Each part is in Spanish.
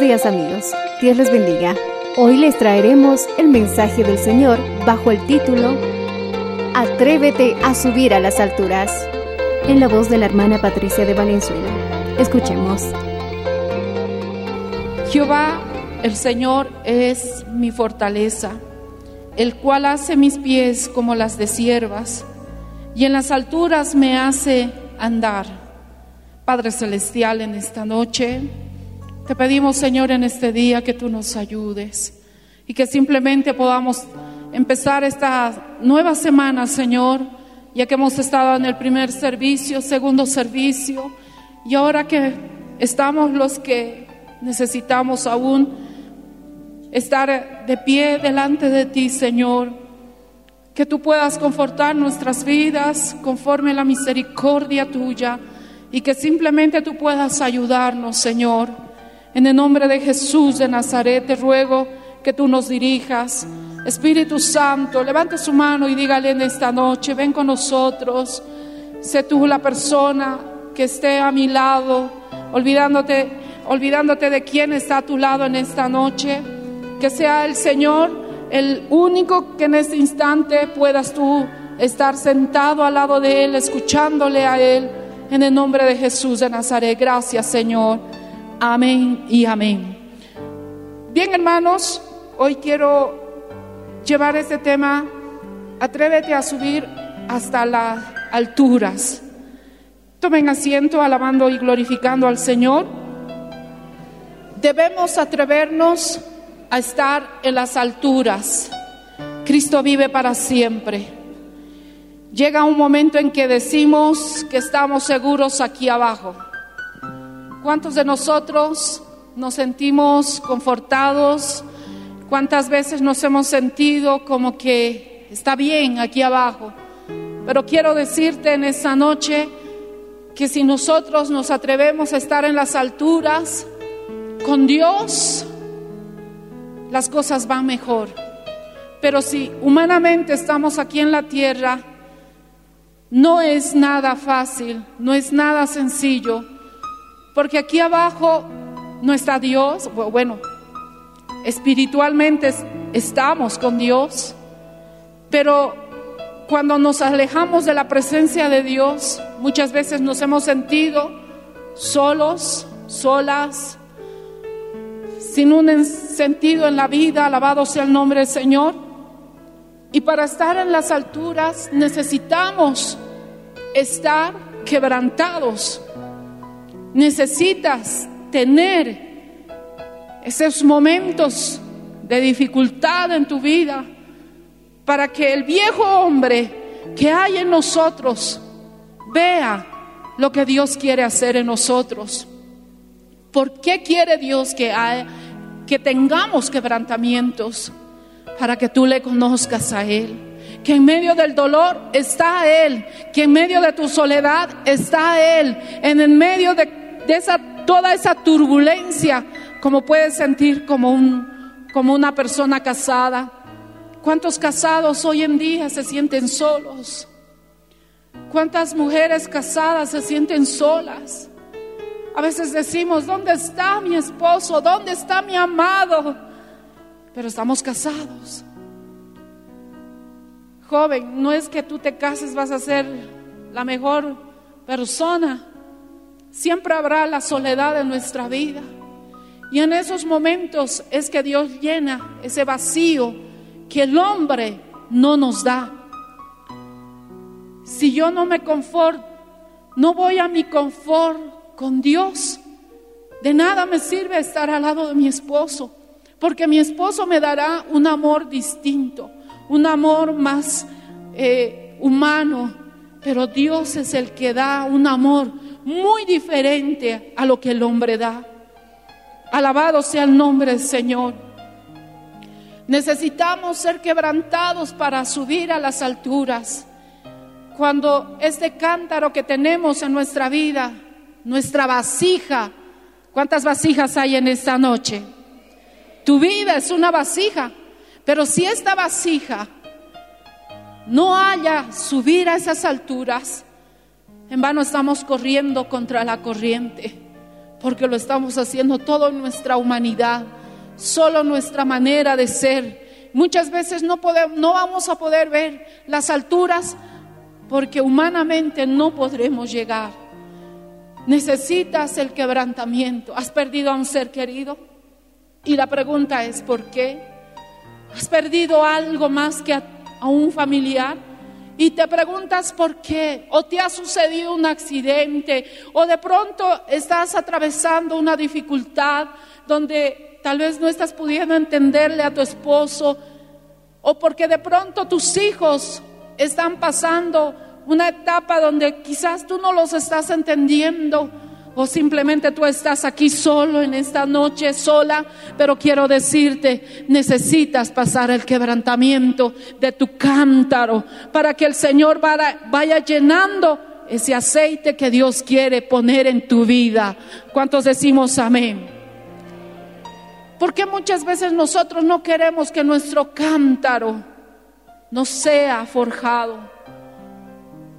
Días amigos, Dios les bendiga. Hoy les traeremos el mensaje del Señor bajo el título Atrévete a subir a las alturas, en la voz de la hermana Patricia de Valenzuela. Escuchemos. Jehová, el Señor, es mi fortaleza, el cual hace mis pies como las de siervas, y en las alturas me hace andar. Padre Celestial, en esta noche, te pedimos, Señor, en este día que tú nos ayudes y que simplemente podamos empezar esta nueva semana, Señor, ya que hemos estado en el primer servicio, segundo servicio, y ahora que estamos los que necesitamos aún estar de pie delante de ti, Señor, que tú puedas confortar nuestras vidas conforme la misericordia tuya y que simplemente tú puedas ayudarnos, Señor. En el nombre de Jesús de Nazaret te ruego que tú nos dirijas. Espíritu Santo, levante su mano y dígale en esta noche, ven con nosotros. Sé tú la persona que esté a mi lado, olvidándote, olvidándote de quién está a tu lado en esta noche. Que sea el Señor el único que en este instante puedas tú estar sentado al lado de Él, escuchándole a Él. En el nombre de Jesús de Nazaret. Gracias, Señor. Amén y amén. Bien, hermanos, hoy quiero llevar este tema. Atrévete a subir hasta las alturas. Tomen asiento alabando y glorificando al Señor. Debemos atrevernos a estar en las alturas. Cristo vive para siempre. Llega un momento en que decimos que estamos seguros aquí abajo. ¿Cuántos de nosotros nos sentimos confortados? ¿Cuántas veces nos hemos sentido como que está bien aquí abajo? Pero quiero decirte en esta noche que si nosotros nos atrevemos a estar en las alturas con Dios, las cosas van mejor. Pero si humanamente estamos aquí en la tierra, no es nada fácil, no es nada sencillo, porque aquí abajo no está Dios, bueno, espiritualmente es- estamos con Dios, pero cuando nos alejamos de la presencia de Dios, muchas veces nos hemos sentido solos, solas, sin un en- sentido en la vida, alabado sea el nombre del Señor. Y para estar en las alturas necesitamos estar quebrantados. Necesitas tener esos momentos de dificultad en tu vida para que el viejo hombre que hay en nosotros vea lo que Dios quiere hacer en nosotros. ¿Por qué quiere Dios que, que tengamos quebrantamientos? Para que tú le conozcas a Él. Que en medio del dolor está Él. Que en medio de tu soledad está Él. En el medio de, toda esa turbulencia, como puedes sentir como, como una persona casada. ¿Cuántos casados hoy en día se sienten solos? ¿Cuántas mujeres casadas se sienten solas? A veces decimos, ¿dónde está mi esposo? ¿Dónde está mi amado? Pero estamos casados. Joven, no es que tú te cases vas a ser la mejor persona. Siempre habrá la soledad en nuestra vida. Y en esos momentos es que Dios llena ese vacío que el hombre no nos da. Si yo no me conforto, no voy a mi confort con Dios, de nada me sirve estar al lado de mi esposo, porque mi esposo me dará un amor distinto, un amor más eh, humano, pero Dios es el que da un amor muy diferente a lo que el hombre da. Alabado sea el nombre del Señor. Necesitamos ser quebrantados para subir a las alturas. Cuando este cántaro que tenemos en nuestra vida, nuestra vasija, ¿cuántas vasijas hay en esta noche? Tu vida es una vasija, pero si esta vasija no haya subir a esas alturas, en vano estamos corriendo contra la corriente, porque lo estamos haciendo todo en nuestra humanidad, solo nuestra manera de ser. Muchas veces no, no vamos a poder ver las alturas porque humanamente no podremos llegar. Necesitas el quebrantamiento. ¿Has perdido a un ser querido? Y la pregunta es, ¿por qué? ¿Has perdido algo más que a, un familiar? y te preguntas por qué, o te ha sucedido un accidente, o de pronto estás atravesando una dificultad donde tal vez no estás pudiendo entenderle a tu esposo, o porque de pronto tus hijos están pasando una etapa donde quizás tú no los estás entendiendo o simplemente tú estás aquí solo en esta noche, sola, pero quiero decirte, necesitas pasar el quebrantamiento de tu cántaro para que el Señor vaya, llenando ese aceite que Dios quiere poner en tu vida. ¿Cuántos decimos amén? Porque muchas veces nosotros no queremos que nuestro cántaro no sea forjado.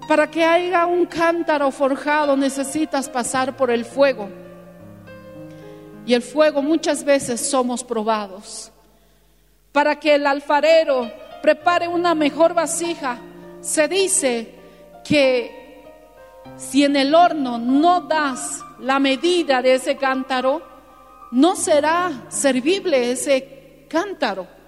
Para que haya un cántaro forjado necesitas pasar por el fuego. Y el fuego muchas veces somos probados. Para que el alfarero prepare una mejor vasija, se dice que si en el horno no das la medida de ese cántaro, no será servible ese cántaro.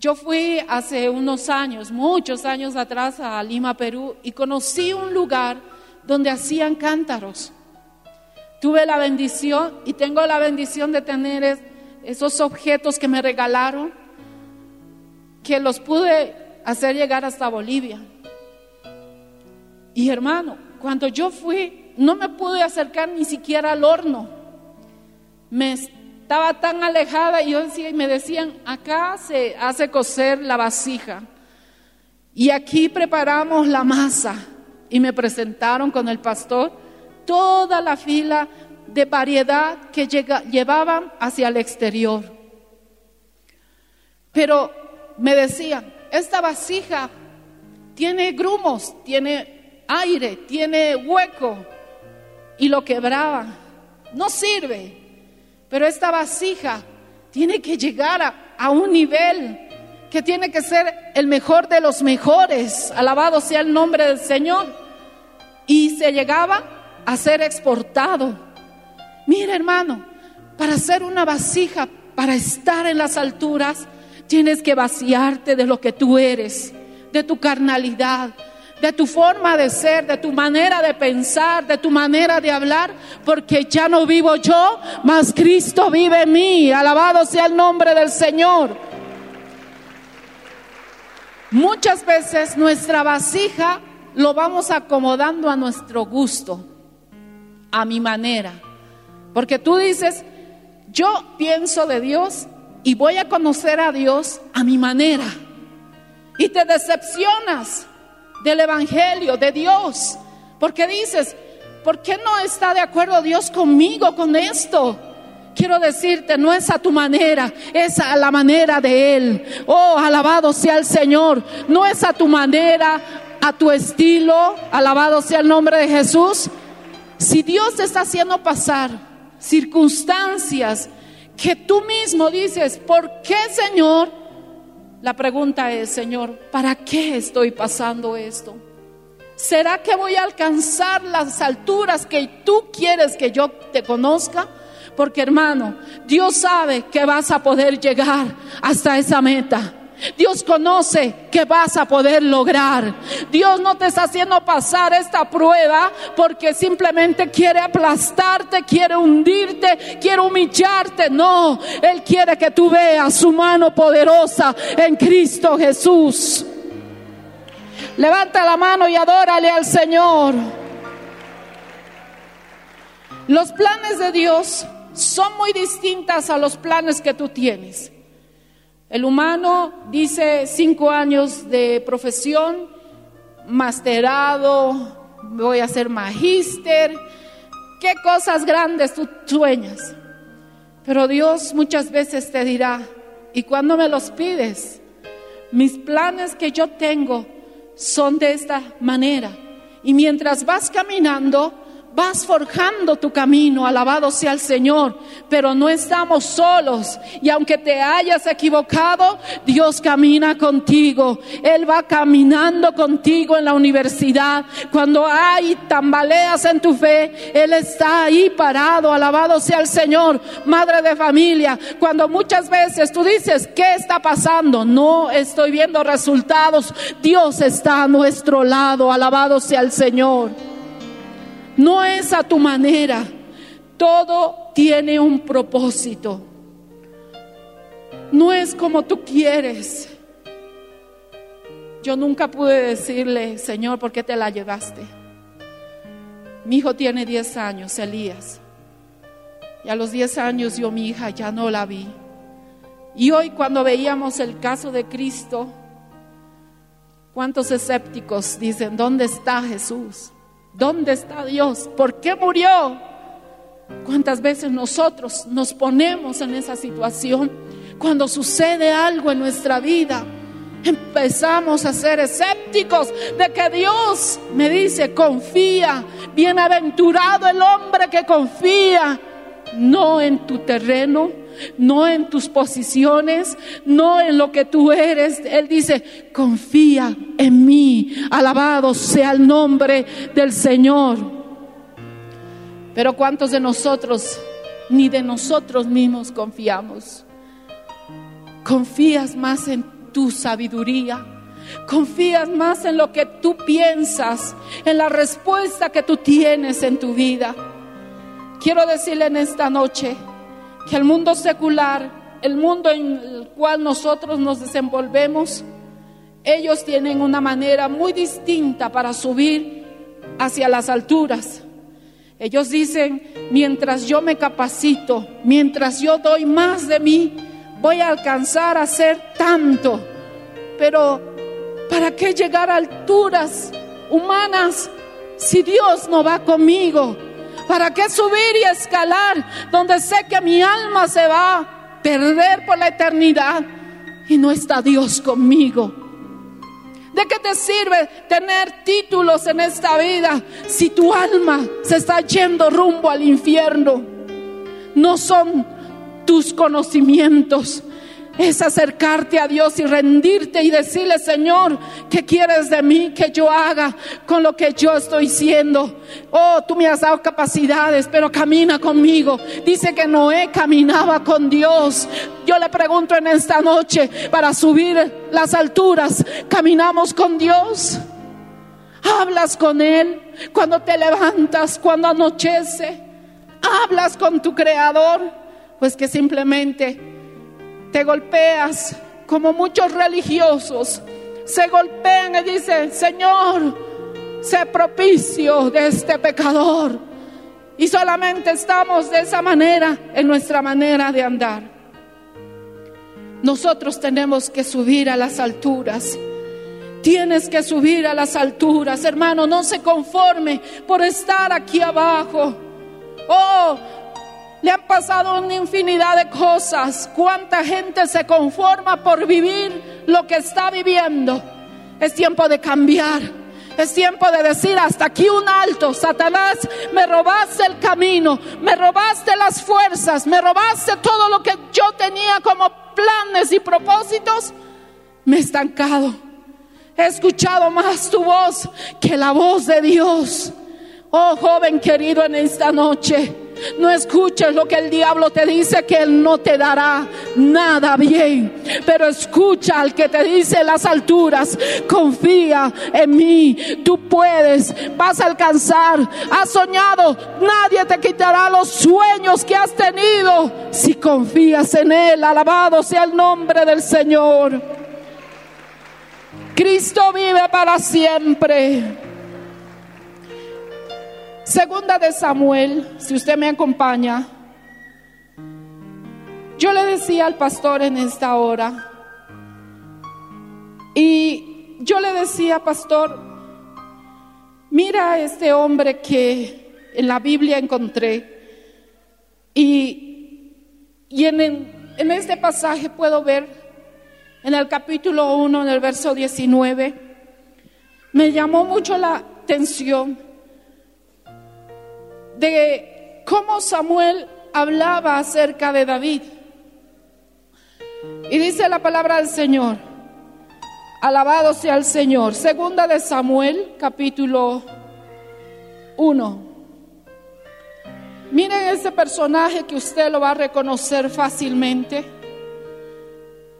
Yo fui hace unos años, muchos años atrás, a Lima, Perú, y conocí un lugar donde hacían cántaros. Tuve la bendición y tengo la bendición de tener esos objetos que me regalaron, que los pude hacer llegar hasta Bolivia. Y hermano, cuando yo fui, no me pude acercar ni siquiera al horno. Me estaba tan alejada y yo decía, y me decían, acá se hace cocer la vasija y aquí preparamos la masa. Y me presentaron con el pastor toda la fila de variedad que llevaban hacia el exterior. Pero me decían, esta vasija tiene grumos, tiene aire, tiene hueco y lo quebraban. No sirve. Pero esta vasija tiene que llegar a, un nivel que tiene que ser el mejor de los mejores. Alabado sea el nombre del Señor. Y se llegaba a ser exportado. Mira hermano, para hacer una vasija, para estar en las alturas, tienes que vaciarte de lo que tú eres, de tu carnalidad, de tu forma de ser, de tu manera de pensar, de tu manera de hablar, porque ya no vivo yo, mas Cristo vive en mí. Alabado sea el nombre del Señor. Muchas veces nuestra vasija lo vamos acomodando a nuestro gusto, a mi manera. Porque tú dices, yo pienso de Dios y voy a conocer a Dios a mi manera. Y te decepcionas del Evangelio, de Dios. Porque dices, ¿por qué no está de acuerdo Dios conmigo con esto? Quiero decirte, no es a tu manera, es a la manera de Él. Oh, alabado sea el Señor. No es a tu manera, a tu estilo. Alabado sea el nombre de Jesús. Si Dios te está haciendo pasar circunstancias que tú mismo dices, ¿por qué Señor? La pregunta es, Señor, ¿para qué estoy pasando esto? ¿Será que voy a alcanzar las alturas que tú quieres que yo te conozca? Porque hermano, Dios sabe que vas a poder llegar hasta esa meta. Dios conoce que vas a poder lograr. Dios no te está haciendo pasar esta prueba porque simplemente quiere aplastarte, quiere hundirte, quiere humillarte. No, Él quiere que tú veas su mano poderosa en Cristo Jesús. Levanta la mano y adórale al Señor. Los planes de Dios son muy distintas a los planes que tú tienes. El humano dice cinco años de profesión, masterado, voy a ser magíster, qué cosas grandes tú sueñas. Pero Dios muchas veces te dirá, ¿y cuando me los pides? Mis planes que yo tengo son de esta manera. Y mientras vas caminando, vas forjando tu camino, alabado sea el Señor, pero no estamos solos. Y aunque te hayas equivocado, Dios camina contigo. Él va caminando contigo en la universidad. Cuando hay tambaleas en tu fe, Él está ahí parado, alabado sea el Señor. Madre de familia, cuando muchas veces tú dices, ¿qué está pasando? No estoy viendo resultados. Dios está a nuestro lado, alabado sea el Señor. No es a tu manera. Todo tiene un propósito. No es como tú quieres. Yo nunca pude decirle, Señor, ¿por qué te la llevaste? Mi hijo tiene 10 años, Elías. Y a los 10 años yo mi hija ya no la vi. Y hoy cuando veíamos el caso de Cristo, ¿cuántos escépticos dicen, ¿dónde está Jesús? ¿Dónde está Dios? ¿Por qué murió? ¿Cuántas veces nosotros nos ponemos en esa situación? Cuando sucede algo en nuestra vida, empezamos a ser escépticos de que Dios me dice, confía, bienaventurado el hombre que confía, no en tu terreno, no en tus posiciones, no en lo que tú eres. Él dice, confía en mí, alabado sea el nombre del Señor. Pero ¿cuántos de nosotros ni de nosotros mismos confiamos? Confías más en tu sabiduría. Confías más en lo que tú piensas, en la respuesta que tú tienes en tu vida. Quiero decirle en esta noche, que el mundo secular, el mundo en el cual nosotros nos desenvolvemos, ellos tienen una manera muy distinta para subir hacia las alturas. Ellos dicen, mientras yo me capacito, mientras yo doy más de mí, voy a alcanzar a ser tanto. Pero, ¿para qué llegar a alturas humanas si Dios no va conmigo? ¿Para qué subir y escalar donde sé que mi alma se va a perder por la eternidad y no está Dios conmigo? ¿De qué te sirve tener títulos en esta vida si tu alma se está yendo rumbo al infierno? No son tus conocimientos, es acercarte a Dios y rendirte y decirle, Señor, ¿qué quieres de mí que yo haga con lo que yo estoy siendo? Oh, tú me has dado capacidades, pero camina conmigo. Dice que Noé caminaba con Dios. Yo le pregunto en esta noche, para subir las alturas, ¿caminamos con Dios? Hablas con Él cuando te levantas, cuando anochece. Hablas con tu Creador, pues que simplemente te golpeas como muchos religiosos se golpean y dicen, Señor, sé propicio de este pecador. Y solamente estamos de esa manera en nuestra manera de andar. Nosotros tenemos que subir a las alturas. Tienes que subir a las alturas, hermano. No se conforme por estar aquí abajo. Oh, Le han pasado una infinidad de cosas. ¿Cuánta gente se conforma por vivir lo que está viviendo? Es tiempo de cambiar. Es tiempo de decir hasta aquí un alto. Satanás, me robaste el camino, me robaste las fuerzas, me robaste todo lo que yo tenía como planes y propósitos. Me he estancado. He escuchado más tu voz que la voz de Dios. Oh joven querido en esta noche. No escuches lo que el diablo te dice que él no te dará nada bien. Pero escucha al que te dice las alturas, confía en mí, tú puedes, vas a alcanzar. Has soñado, nadie te quitará los sueños que has tenido si confías en él. Alabado sea el nombre del Señor. Cristo vive para siempre. Segunda de Samuel, si usted me acompaña. Yo le decía al pastor en esta hora, y yo le decía, pastor, mira a este hombre que en la Biblia encontré, y, y en, en este pasaje puedo ver, en el capítulo 1, en el verso 19, me llamó mucho la atención de cómo Samuel hablaba acerca de David. Y dice la palabra del Señor, alabado sea el Señor. Segunda de Samuel, capítulo 1. Miren ese personaje que usted lo va a reconocer fácilmente,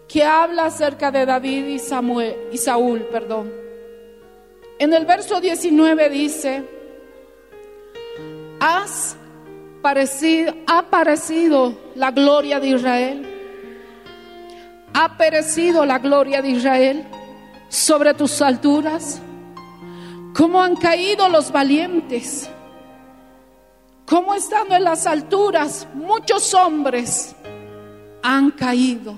que habla acerca de David y Samuel y Saúl, perdón. En el verso 19 dice, has parecido, ha parecido la gloria de Israel. Ha perecido la gloria de Israel sobre tus alturas. Cómo han caído los valientes. Cómo estando en las alturas muchos hombres han caído.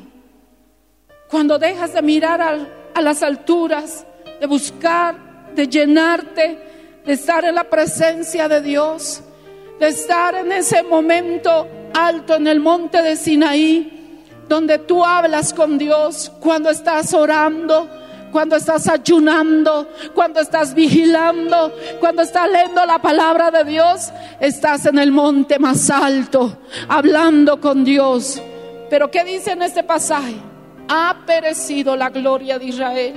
Cuando dejas de mirar a, a las alturas, de buscar, de llenarte, de estar en la presencia de Dios, de estar en ese momento alto en el monte de Sinaí, donde tú hablas con Dios cuando estás orando, cuando estás ayunando, cuando estás vigilando, cuando estás leyendo la palabra de Dios, estás en el monte más alto, hablando con Dios. Pero ¿qué dice en este pasaje? Ha perecido la gloria de Israel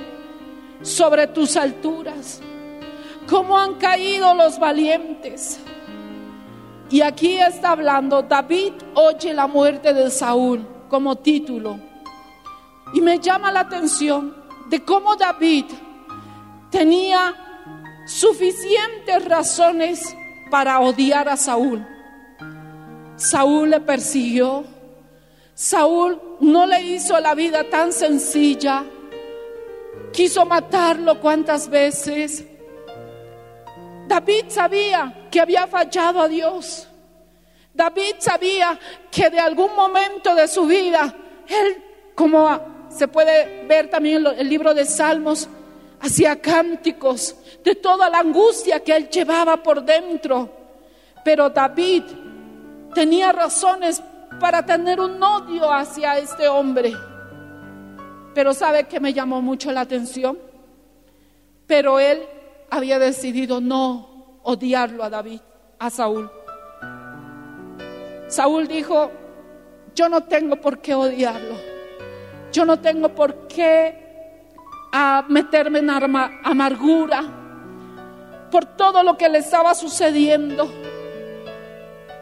sobre tus alturas. ¿Cómo han caído los valientes? Y aquí está hablando, David oye la muerte de Saúl como título. Y me llama la atención de cómo David tenía suficientes razones para odiar a Saúl. Saúl le persiguió. Saúl no le hizo la vida tan sencilla. Quiso matarlo cuantas veces. David sabía que había fallado a Dios. David sabía que de algún momento de su vida, él, como se puede ver también en el libro de Salmos, hacía cánticos de toda la angustia que él llevaba por dentro. Pero David tenía razones para tener un odio hacia este hombre. Pero ¿sabe que me llamó mucho la atención? Pero él había decidido no odiarlo a David, a Saúl. Saúl dijo, yo no tengo por qué odiarlo. Yo no tengo por qué a meterme en amargura por todo lo que le estaba sucediendo.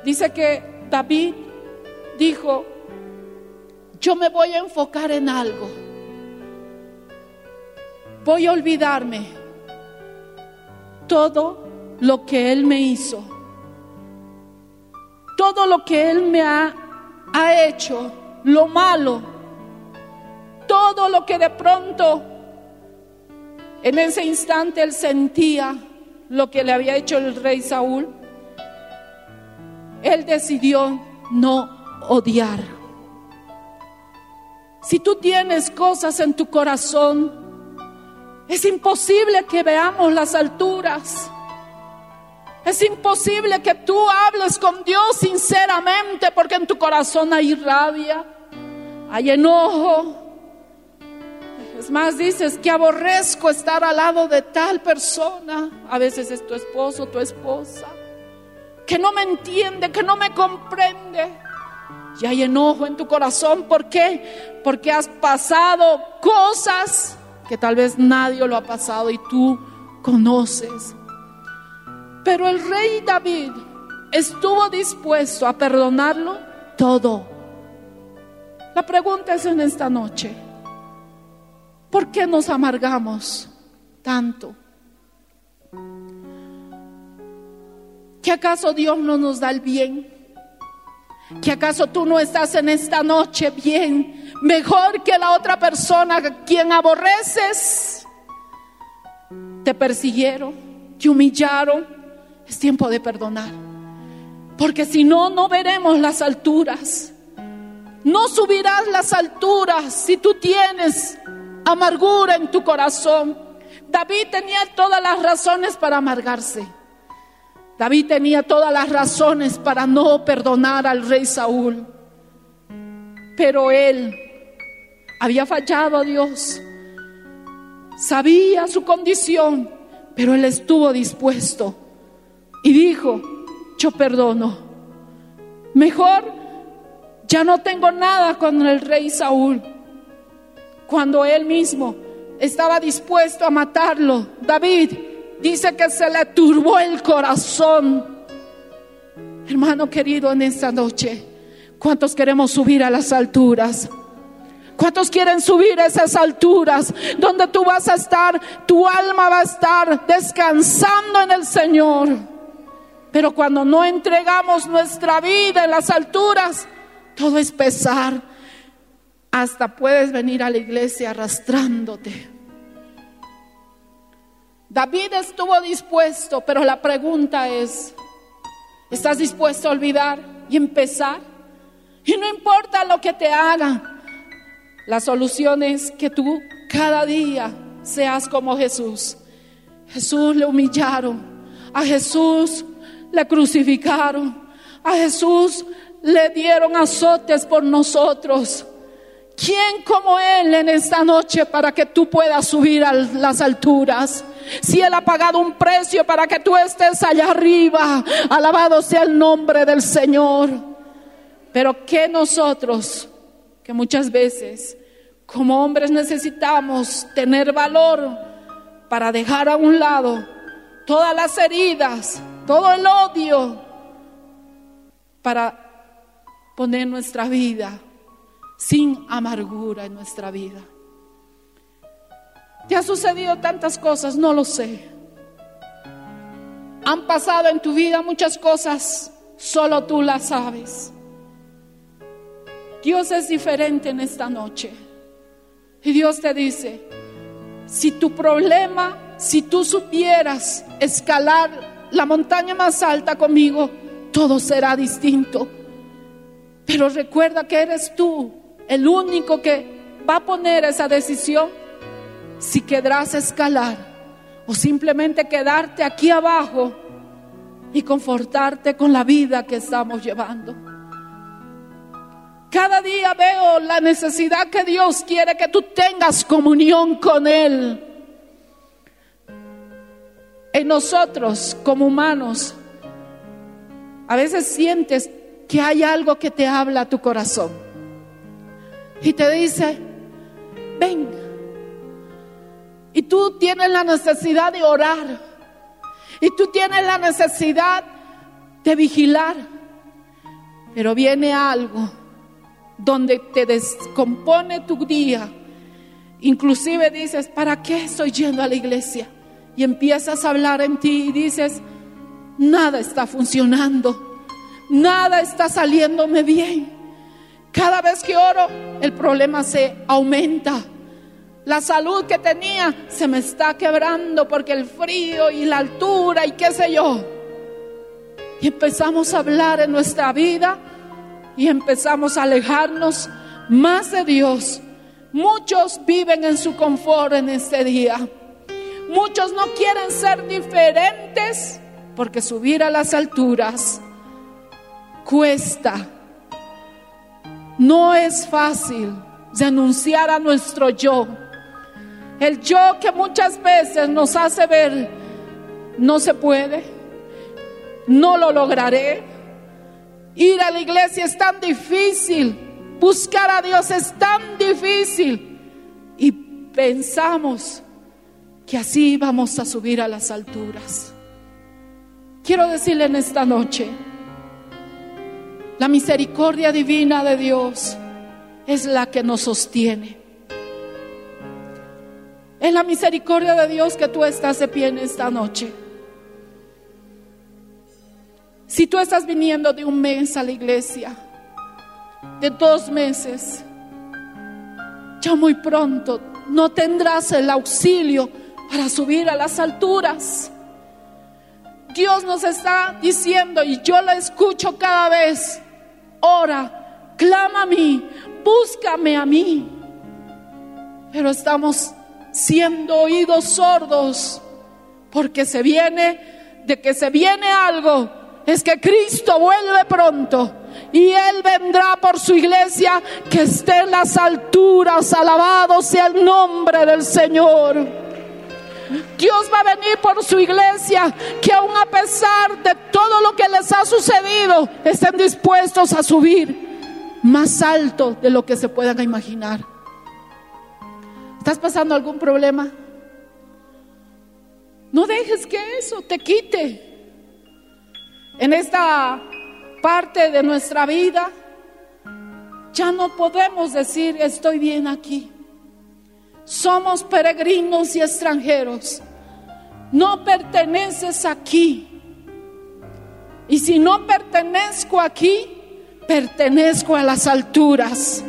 Dice que David dijo, yo me voy a enfocar en algo. Voy a olvidarme todo lo que Él me hizo, todo lo que Él me ha, ha hecho, lo malo, todo lo que de pronto en ese instante Él sentía lo que le había hecho el rey Saúl, Él decidió no odiar. Si tú tienes cosas en tu corazón, es imposible que veamos las alturas. Es imposible que tú hables con Dios sinceramente porque en tu corazón hay rabia, hay enojo. Es más, dices que aborrezco estar al lado de tal persona. A veces es tu esposo, tu esposa, que no me entiende, que no me comprende. Y hay enojo en tu corazón. ¿Por qué? Porque has pasado cosas que tal vez nadie lo ha pasado y tú conoces. Pero el rey David estuvo dispuesto a perdonarlo todo. La pregunta es en esta noche, ¿por qué nos amargamos tanto? ¿Que acaso Dios no nos da el bien? ¿Que acaso tú no estás en esta noche bien, mejor que la otra persona a quien aborreces? Te persiguieron, te humillaron. Es tiempo de perdonar. Porque si no, no veremos las alturas. No subirás las alturas si tú tienes amargura en tu corazón. David tenía todas las razones para amargarse. David tenía todas las razones para no perdonar al rey Saúl. Pero él había fallado a Dios. Sabía su condición, pero él estuvo dispuesto y dijo, yo perdono. Mejor ya no tengo nada con el rey Saúl. Cuando él mismo estaba dispuesto a matarlo, David dice que se le turbó el corazón. Hermano querido, en esta noche, ¿cuántos queremos subir a las alturas? ¿Cuántos quieren subir a esas alturas donde tú vas a estar, tu alma va a estar descansando en el Señor? Pero cuando no entregamos nuestra vida en las alturas, todo es pesar. Hasta puedes venir a la iglesia arrastrándote. David estuvo dispuesto, pero la pregunta es, ¿estás dispuesto a olvidar y empezar? Y no importa lo que te hagan, la solución es que tú cada día seas como Jesús. Jesús le humillaron, a Jesús le crucificaron, a Jesús le dieron azotes por nosotros. ¿Quién como Él en esta noche para que tú puedas subir a las alturas? Si Él ha pagado un precio para que tú estés allá arriba, alabado sea el nombre del Señor. Pero que nosotros, que muchas veces como hombres necesitamos tener valor para dejar a un lado todas las heridas, todo el odio, para poner nuestra vida sin amargura en nuestra vida. ¿Te ha sucedido tantas cosas? No lo sé. Han pasado en tu vida muchas cosas, solo tú las sabes. Dios es diferente en esta noche. Y Dios te dice, si tu problema, si tú supieras escalar la montaña más alta conmigo, todo será distinto. Pero recuerda que eres tú el único que va a poner esa decisión si querrás escalar o simplemente quedarte aquí abajo y confortarte con la vida que estamos llevando. Cada día veo la necesidad que Dios quiere que tú tengas comunión con Él. En nosotros como humanos, a veces sientes que hay algo que te habla a tu corazón y te dice, ven. Y tú tienes la necesidad de orar. Y tú tienes la necesidad de vigilar. Pero viene algo donde te descompone tu día. Inclusive dices, ¿para qué estoy yendo a la iglesia? Y empiezas a hablar en ti y dices, nada está funcionando. Nada está saliéndome bien. Cada vez que oro, el problema se aumenta. La salud que tenía se me está quebrando porque el frío y la altura y qué sé yo. Y empezamos a hablar en nuestra vida y empezamos a alejarnos más de Dios. Muchos viven en su confort en este día. Muchos no quieren ser diferentes porque subir a las alturas cuesta. No es fácil renunciar a nuestro yo. El yo que muchas veces nos hace ver, no se puede, no lo lograré. Ir a la iglesia es tan difícil, buscar a Dios es tan difícil. Y pensamos que así vamos a subir a las alturas. Quiero decirle en esta noche, la misericordia divina de Dios es la que nos sostiene. Es la misericordia de Dios que tú estás de pie en esta noche. Si tú estás viniendo de un mes a la iglesia, de dos meses, ya muy pronto no tendrás el auxilio para subir a las alturas. Dios nos está diciendo, y yo lo escucho cada vez, ora, clama a mí, búscame a mí. Pero estamos siendo oídos sordos porque se viene, de que se viene algo, es que Cristo vuelve pronto y Él vendrá por su iglesia que esté en las alturas, alabado sea el nombre del Señor. Dios va a venir por su iglesia, que aun a pesar de todo lo que les ha sucedido, estén dispuestos a subir más alto de lo que se puedan imaginar. ¿Estás pasando algún problema? No dejes que eso te quite. En esta parte de nuestra vida, ya no podemos decir estoy bien aquí. Somos peregrinos y extranjeros. No perteneces aquí. Y si no pertenezco aquí, pertenezco a las alturas.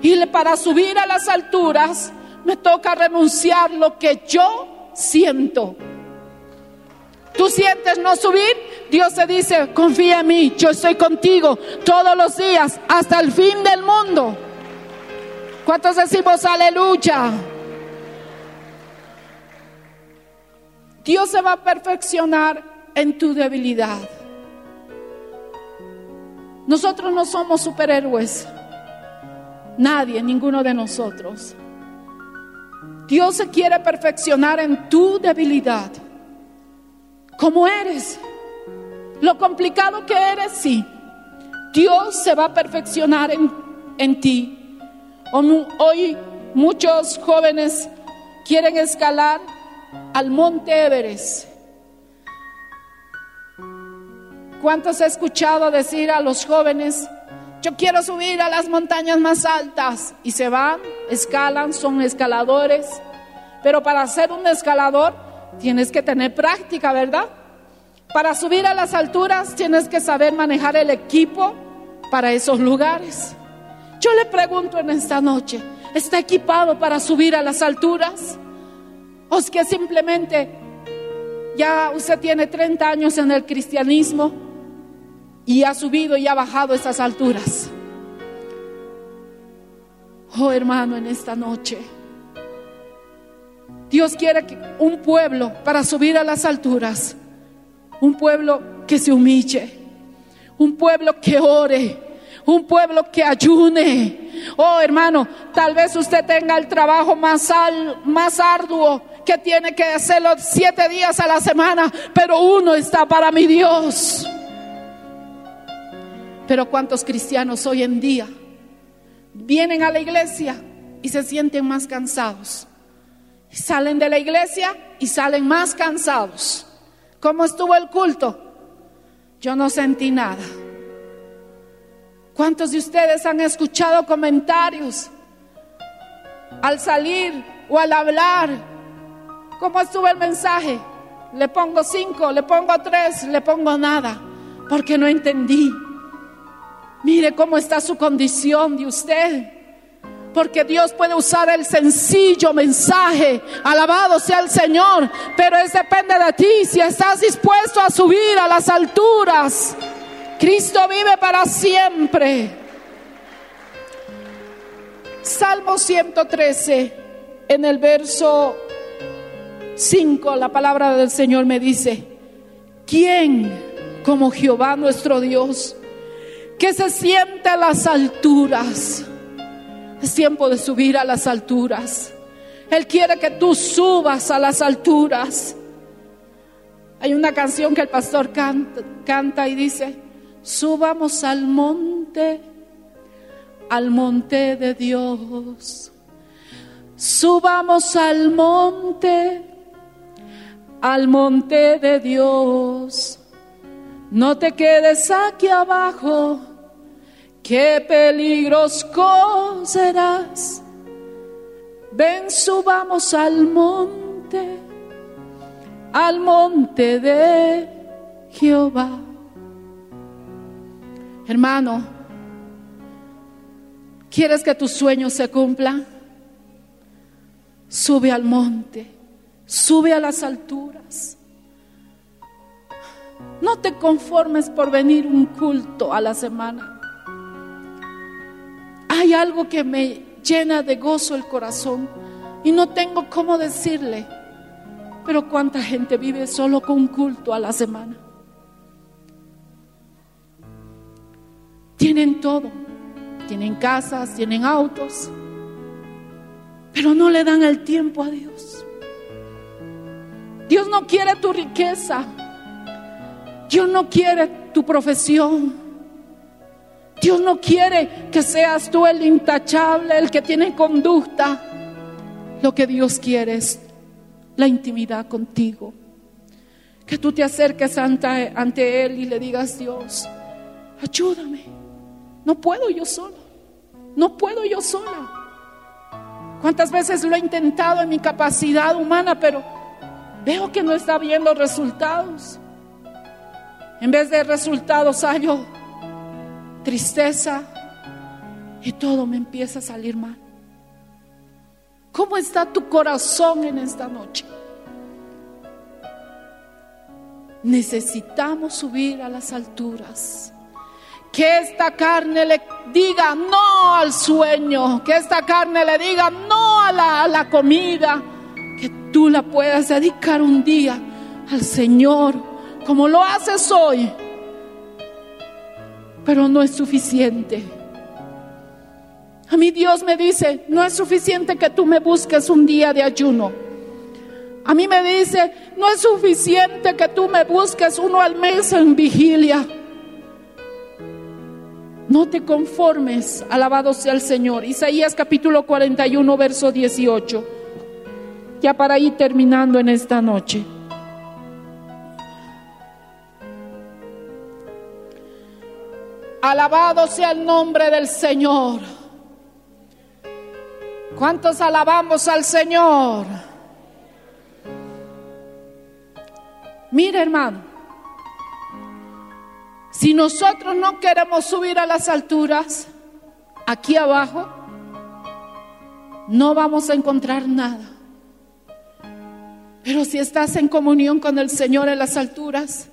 Y para subir a las alturas me toca renunciar lo que yo siento. Tú sientes no subir, Dios te dice, confía en mí, yo estoy contigo todos los días hasta el fin del mundo. ¿Cuántos decimos aleluya? Dios se va a perfeccionar en tu debilidad. Nosotros no somos superhéroes. Nadie, ninguno de nosotros. Dios se quiere perfeccionar en tu debilidad. Como eres. Lo complicado que eres, sí. Dios se va a perfeccionar en, en ti. Hoy muchos jóvenes quieren escalar al monte Everest. ¿Cuántos he escuchado decir a los jóvenes, yo quiero subir a las montañas más altas? Y se van, escalan, son escaladores. Pero para ser un escalador tienes que tener práctica, ¿verdad? Para subir a las alturas tienes que saber manejar el equipo para esos lugares. Yo le pregunto en esta noche, ¿está equipado para subir a las alturas? ¿O es que simplemente ya usted tiene 30 años en el cristianismo y ha subido y ha bajado esas alturas? Oh hermano, en esta noche, Dios quiere que un pueblo para subir a las alturas, un pueblo que se humille, un pueblo que ore, un pueblo que ayune. Oh hermano, tal vez usted tenga el trabajo más, más arduo que tiene que hacerlo siete días a la semana, pero uno está para mi Dios. Pero ¿cuántos cristianos hoy en día vienen a la iglesia y se sienten más cansados? Salen de la iglesia y salen más cansados. ¿Cómo estuvo el culto? Yo no sentí nada. ¿Cuántos de ustedes han escuchado comentarios al salir o al hablar? ¿Cómo estuvo el mensaje? Le pongo cinco, le pongo tres, le pongo nada, porque no entendí. Mire cómo está su condición de usted. Porque Dios puede usar el sencillo mensaje. Alabado sea el Señor. Pero es depende de ti si estás dispuesto a subir a las alturas Cristo vive para siempre. Salmo 113, en el verso 5, la palabra del Señor me dice, ¿Quién como Jehová nuestro Dios? Que se siente a las alturas. Es tiempo de subir a las alturas. Él quiere que tú subas a las alturas. Hay una canción que el pastor canta, canta y dice, subamos al monte, al monte de Dios. Subamos al monte, al monte de Dios. No te quedes aquí abajo, qué peligros conocerás. Ven, subamos al monte, al monte de Jehová. Hermano, ¿quieres que tus sueños se cumplan? Sube al monte, sube a las alturas. No te conformes por venir un culto a la semana. Hay algo que me llena de gozo el corazón y no tengo cómo decirle. Pero cuánta gente vive solo con un culto a la semana. Tienen todo, tienen casas, tienen autos, pero no le dan el tiempo a Dios. Dios no quiere tu riqueza, Dios no quiere tu profesión. Dios no quiere que seas tú el intachable, el que tiene conducta. Lo que Dios quiere es la intimidad contigo. Que tú te acerques ante, ante Él y le digas, Dios, ayúdame. No puedo yo solo. No puedo yo sola. ¿Cuántas veces lo he intentado en mi capacidad humana, pero veo que no está viendo resultados? En vez de resultados hallo tristeza y todo me empieza a salir mal. ¿Cómo está tu corazón en esta noche? Necesitamos subir a las alturas. Que esta carne le diga no al sueño, que esta carne le diga no a la, a la comida, que tú la puedas dedicar un día al Señor, como lo haces hoy pero no es suficiente. A mí Dios me dice, no es suficiente que tú me busques un día de ayuno. A mí me dice, no es suficiente que tú me busques uno al mes en vigilia. No te conformes, alabado sea el Señor. Isaías capítulo 41, verso 18. Ya para ir terminando en esta noche. Alabado sea el nombre del Señor. ¿Cuántos alabamos al Señor? Mira hermano, si nosotros no queremos subir a las alturas, aquí abajo, no vamos a encontrar nada. Pero si estás en comunión con el Señor en las alturas,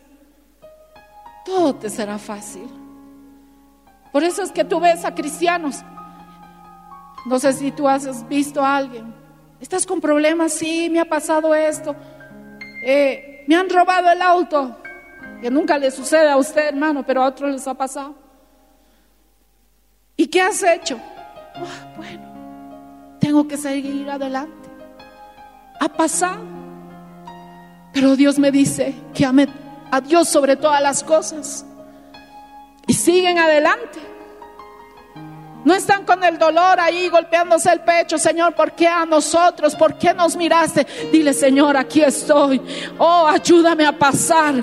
todo te será fácil. Por eso es que tú ves a cristianos. No sé si tú has visto a alguien. Estás con problemas, sí, me ha pasado esto. Eh, me han robado el auto. Que nunca le sucede a usted, hermano, pero a otros les ha pasado. ¿Y qué has hecho? Ah, bueno, tengo que seguir adelante. Ha pasado. Pero Dios me dice que ame a Dios sobre todas las cosas y siguen adelante. No están con el dolor ahí golpeándose el pecho, Señor, ¿por qué a nosotros? ¿Por qué nos miraste? Dile, Señor, aquí estoy. Oh, ayúdame a pasar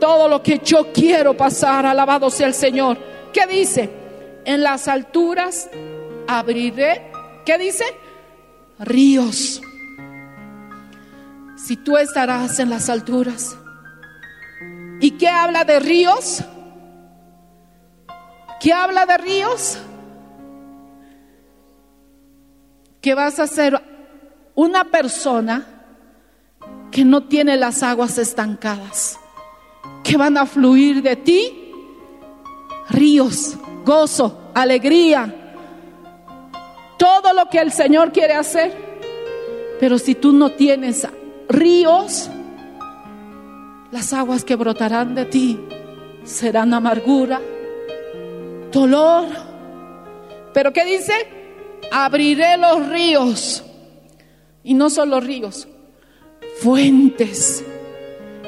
todo lo que yo quiero pasar. Alabado sea el Señor. ¿Qué dice? En las alturas abriré, ¿qué dice? Ríos. Si tú estarás en las alturas. ¿Y qué habla de ríos? ¿Qué habla de ríos? Que vas a ser una persona que no tiene las aguas estancadas, que van a fluir de ti ríos, gozo, alegría, todo lo que el Señor quiere hacer. Pero si tú no tienes ríos, las aguas que brotarán de ti serán amargura, dolor. Pero ¿qué dice? Abriré los ríos. Y no solo ríos, fuentes.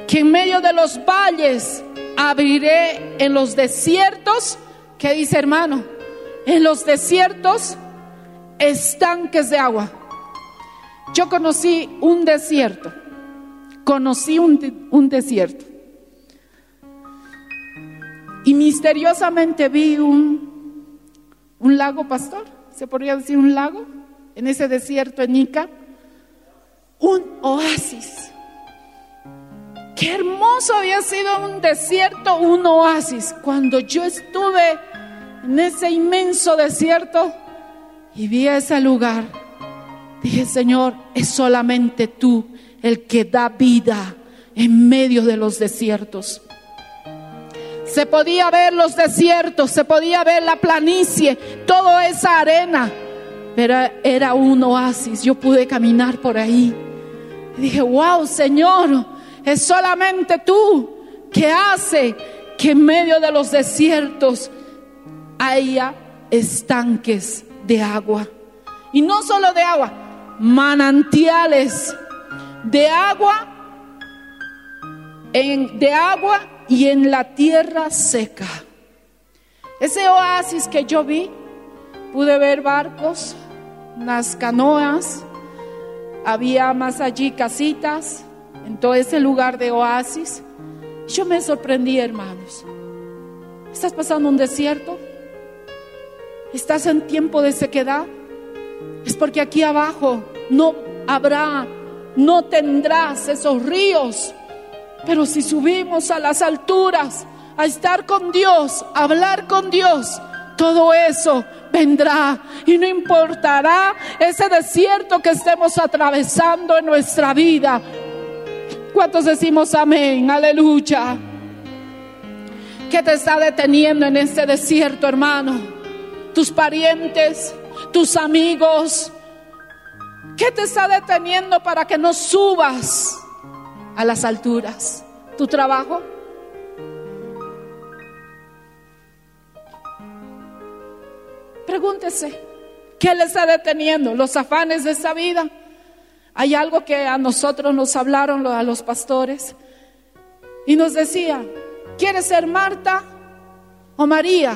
Que en medio de los valles abriré en los desiertos. ¿Qué dice hermano? En los desiertos estanques de agua. Yo conocí un desierto. Conocí un, un desierto. Y misteriosamente vi un, un lago pastor, se podría decir un lago, en ese desierto en Ica, un oasis. Qué hermoso había sido un desierto, un oasis. Cuando yo estuve en ese inmenso desierto y vi ese lugar, dije, Señor, es solamente tú el que da vida en medio de los desiertos. Se podía ver los desiertos, se podía ver la planicie, toda esa arena, pero era un oasis. Yo pude caminar por ahí. Y dije, wow, Señor, es solamente tú que hace que en medio de los desiertos haya estanques de agua. Y no solo de agua, manantiales de agua, de agua y en la tierra seca. Ese oasis que yo vi, pude ver barcos, las canoas, había más allí casitas, en todo ese lugar de oasis. Yo me sorprendí, hermanos. ¿Estás pasando un desierto? ¿Estás en tiempo de sequedad? Es porque aquí abajo no habrá, no tendrás esos ríos pero si subimos a las alturas a estar con Dios, a hablar con Dios, todo eso vendrá y no importará ese desierto que estemos atravesando en nuestra vida. ¿Cuántos decimos amén? Aleluya. ¿Qué te está deteniendo en este desierto, hermano? Tus parientes, tus amigos. ¿Qué te está deteniendo para que no subas? A las alturas. ¿Tu trabajo? Pregúntese, ¿qué le está deteniendo? ¿Los afanes de esa vida? Hay algo que a nosotros nos hablaron a los pastores y nos decía, ¿quieres ser Marta o María?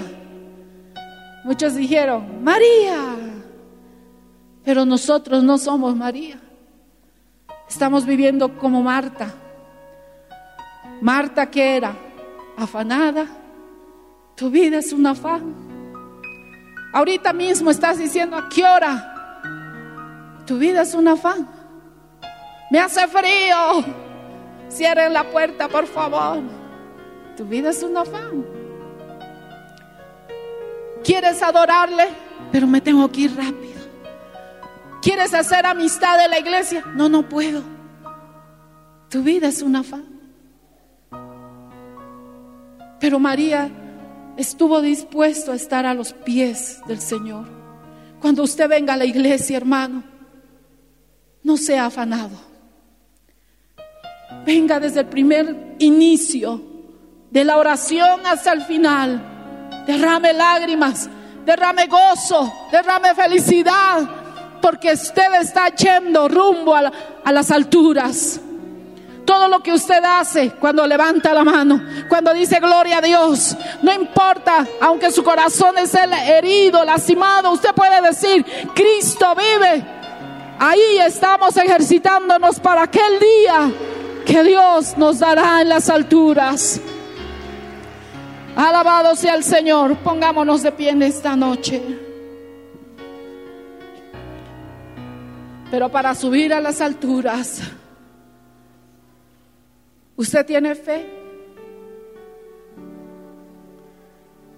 Muchos dijeron, María, pero nosotros no somos María. Estamos viviendo como Marta. Marta que era afanada. Tu vida es un afán. Ahorita mismo estás diciendo a qué hora. Tu vida es un afán. Me hace frío. Cierren la puerta, por favor. Tu vida es un afán. ¿Quieres adorarle? Pero me tengo que ir rápido. ¿Quieres hacer amistad de la iglesia? No, no puedo. Tu vida es un afán. Pero María estuvo dispuesto a estar a los pies del Señor. Cuando usted venga a la iglesia, hermano, no sea afanado. Venga desde el primer inicio de la oración hasta el final. Derrame lágrimas, derrame gozo, derrame felicidad, porque usted está yendo rumbo a, a las alturas. Todo lo que usted hace cuando levanta la mano, cuando dice gloria a Dios, no importa, aunque su corazón es herido, lastimado, usted puede decir, Cristo vive. Ahí estamos ejercitándonos para aquel día que Dios nos dará en las alturas. Alabado sea el Señor. Pongámonos de pie en esta noche. Pero para subir a las alturas, ¿usted tiene fe?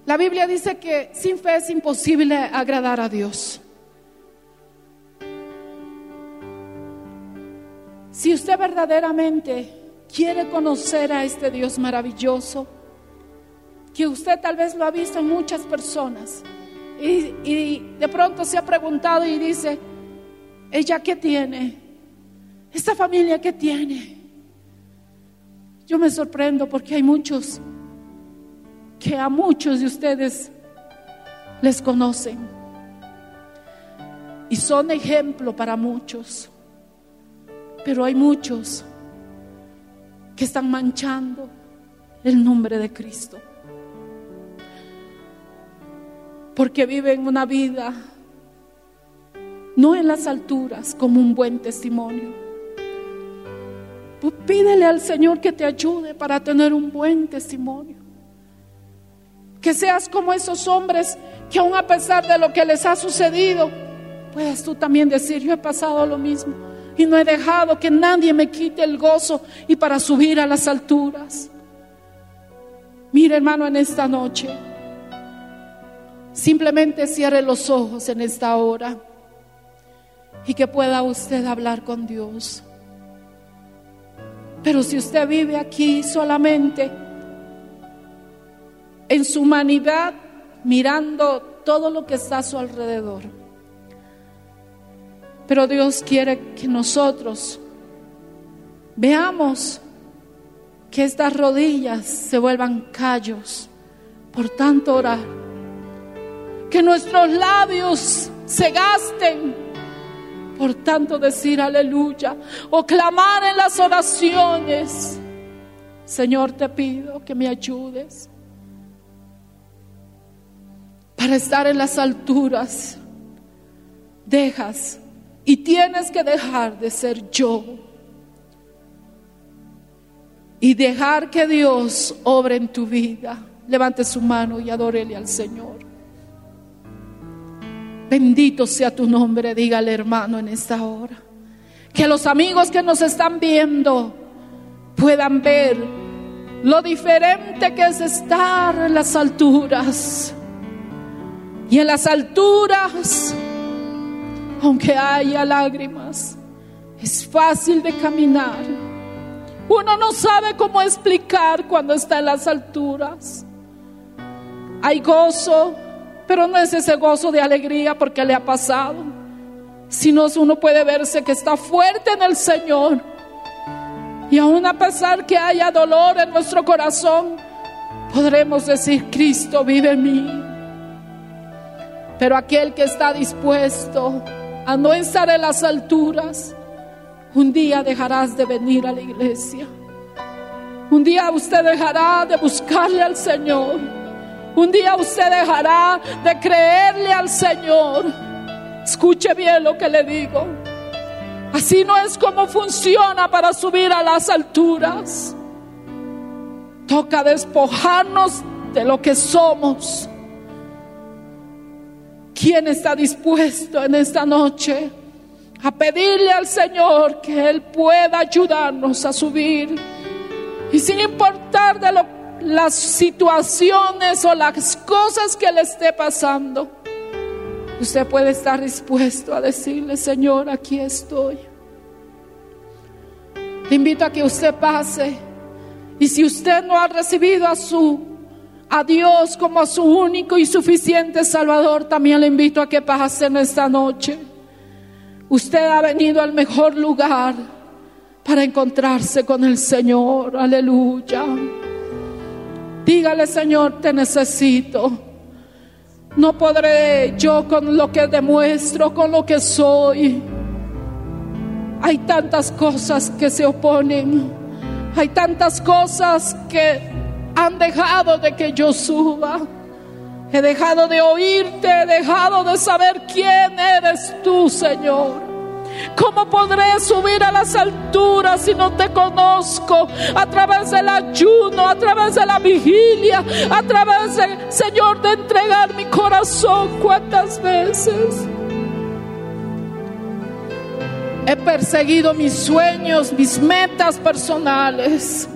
La Biblia dice que sin fe es imposible agradar a Dios. Si usted verdaderamente quiere conocer a este Dios maravilloso, que usted tal vez lo ha visto en muchas personas, y, de pronto se ha preguntado y dice, ¿Ella qué tiene? ¿Esta familia qué tiene? Yo me sorprendo porque hay muchos que a muchos de ustedes les conocen y son ejemplo para muchos, pero hay muchos que están manchando el nombre de Cristo porque viven una vida no en las alturas como un buen testimonio. Pues pídele al Señor que te ayude para tener un buen testimonio. Que seas como esos hombres que aun a pesar de lo que les ha sucedido, puedas tú también decir, yo he pasado lo mismo y no he dejado que nadie me quite el gozo y para subir a las alturas. Mire hermano en esta noche, simplemente cierre los ojos en esta hora y que pueda usted hablar con Dios. Pero si usted vive aquí solamente en su humanidad, mirando todo lo que está a su alrededor, pero Dios quiere que nosotros veamos que estas rodillas se vuelvan callos por tanto orar, que nuestros labios se gasten por tanto decir aleluya o clamar en las oraciones. Señor, te pido que me ayudes para estar en las alturas. Dejas y tienes que dejar de ser yo y dejar que Dios obre en tu vida. Levante su mano y adórele al Señor. Bendito sea tu nombre, dígale hermano en esta hora. Que los amigos que nos están viendo puedan ver lo diferente que es estar en las alturas. Y en las alturas, aunque haya lágrimas, es fácil de caminar. Uno no sabe cómo explicar cuando está en las alturas. Hay gozo, pero no es ese gozo de alegría porque le ha pasado, sino uno puede verse que está fuerte en el Señor. Y aún a pesar que haya dolor en nuestro corazón, podremos decir, Cristo vive en mí. Pero aquel que está dispuesto a no estar en las alturas, un día dejarás de venir a la iglesia. Un día usted dejará de buscarle al Señor. Un día usted dejará de creerle al Señor. Escuche bien lo que le digo. Así no es como funciona para subir a las alturas. Toca despojarnos de lo que somos. ¿Quién está dispuesto en esta noche a pedirle al Señor que Él pueda ayudarnos a subir? Y sin importar de lo las situaciones o las cosas que le esté pasando, usted puede estar dispuesto a decirle, Señor, aquí estoy. Le invito a que usted pase. Y si usted no ha recibido a su a Dios como a su único y suficiente Salvador, también le invito a que pase en esta noche. Usted ha venido al mejor lugar para encontrarse con el Señor. Aleluya. Dígale, Señor, te necesito. No podré yo con lo que demuestro, con lo que soy. Hay tantas cosas que se oponen. Hay tantas cosas que han dejado de que yo suba. He dejado de oírte, he dejado de saber quién eres tú, Señor. ¿Cómo podré subir a las alturas si no te conozco? A través del ayuno, a través de la vigilia, a través de, Señor, de entregar mi corazón. ¿Cuántas veces? He perseguido mis sueños, mis metas personales.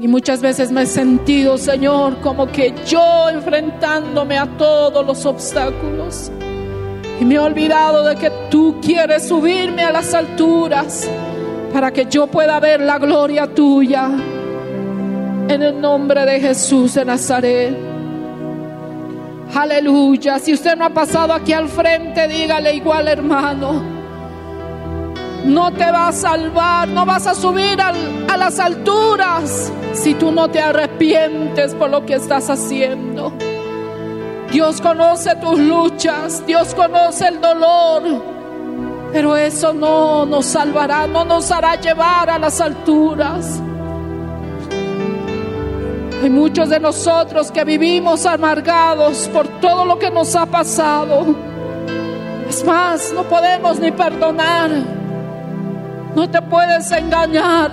Y muchas veces me he sentido, Señor, como que yo enfrentándome a todos los obstáculos. Y me he olvidado de que tú quieres subirme a las alturas para que yo pueda ver la gloria tuya. En el nombre de Jesús de Nazaret. Aleluya. Si usted no ha pasado aquí al frente, dígale igual, hermano. no te va a salvar, no vas a subir a las alturas si tú no te arrepientes por lo que estás haciendo. Dios conoce tus luchas, Dios conoce el dolor, pero eso no nos salvará, no nos hará llevar a las alturas. Hay muchos de nosotros que vivimos amargados por todo lo que nos ha pasado. Es más, no podemos ni perdonar. No te puedes engañar.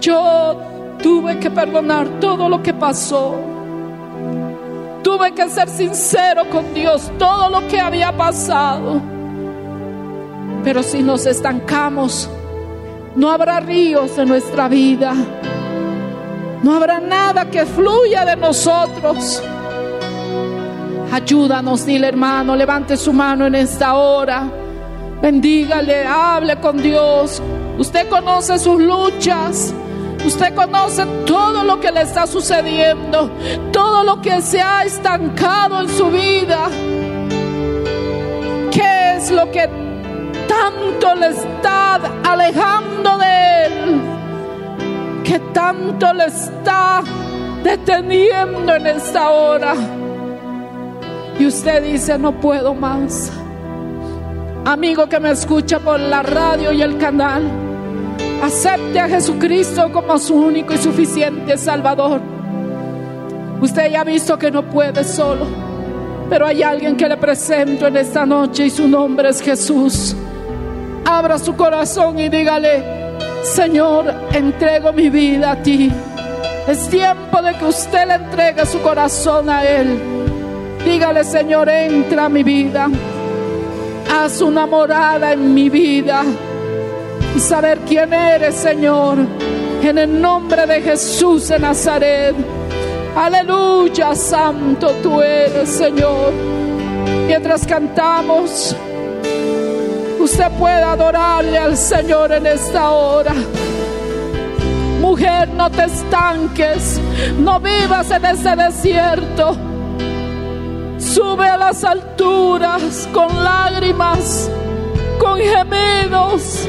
Yo tuve que perdonar todo lo que pasó. Tuve que ser sincero con Dios, todo lo que había pasado. Pero si nos estancamos, no habrá ríos en nuestra vida. No habrá nada que fluya de nosotros. Ayúdanos, dile hermano, levante su mano en esta hora. Bendígale, hable con Dios. Usted conoce sus luchas. Usted conoce todo lo que le está sucediendo, todo lo que se ha estancado en su vida. ¿Qué es lo que tanto le está alejando de Él? ¿Qué tanto le está deteniendo en esta hora? Y usted dice, no puedo más. Amigo que me escucha por la radio y el canal, acepte a Jesucristo como su único y suficiente Salvador. Usted ya ha visto que no puede solo, pero hay alguien que le presento en esta noche y su nombre es Jesús. Abra su corazón y dígale, Señor, entrego mi vida a ti. Es tiempo de que usted le entregue su corazón a Él. Dígale, Señor, entra a mi vida. Haz una morada en mi vida. Y saber quién eres, Señor. En el nombre de Jesús de Nazaret. Aleluya, santo tú eres, Señor. Mientras cantamos, usted puede adorarle al Señor en esta hora. Mujer, no te estanques, no vivas en ese desierto. Sube a las alturas con lágrimas, con gemidos,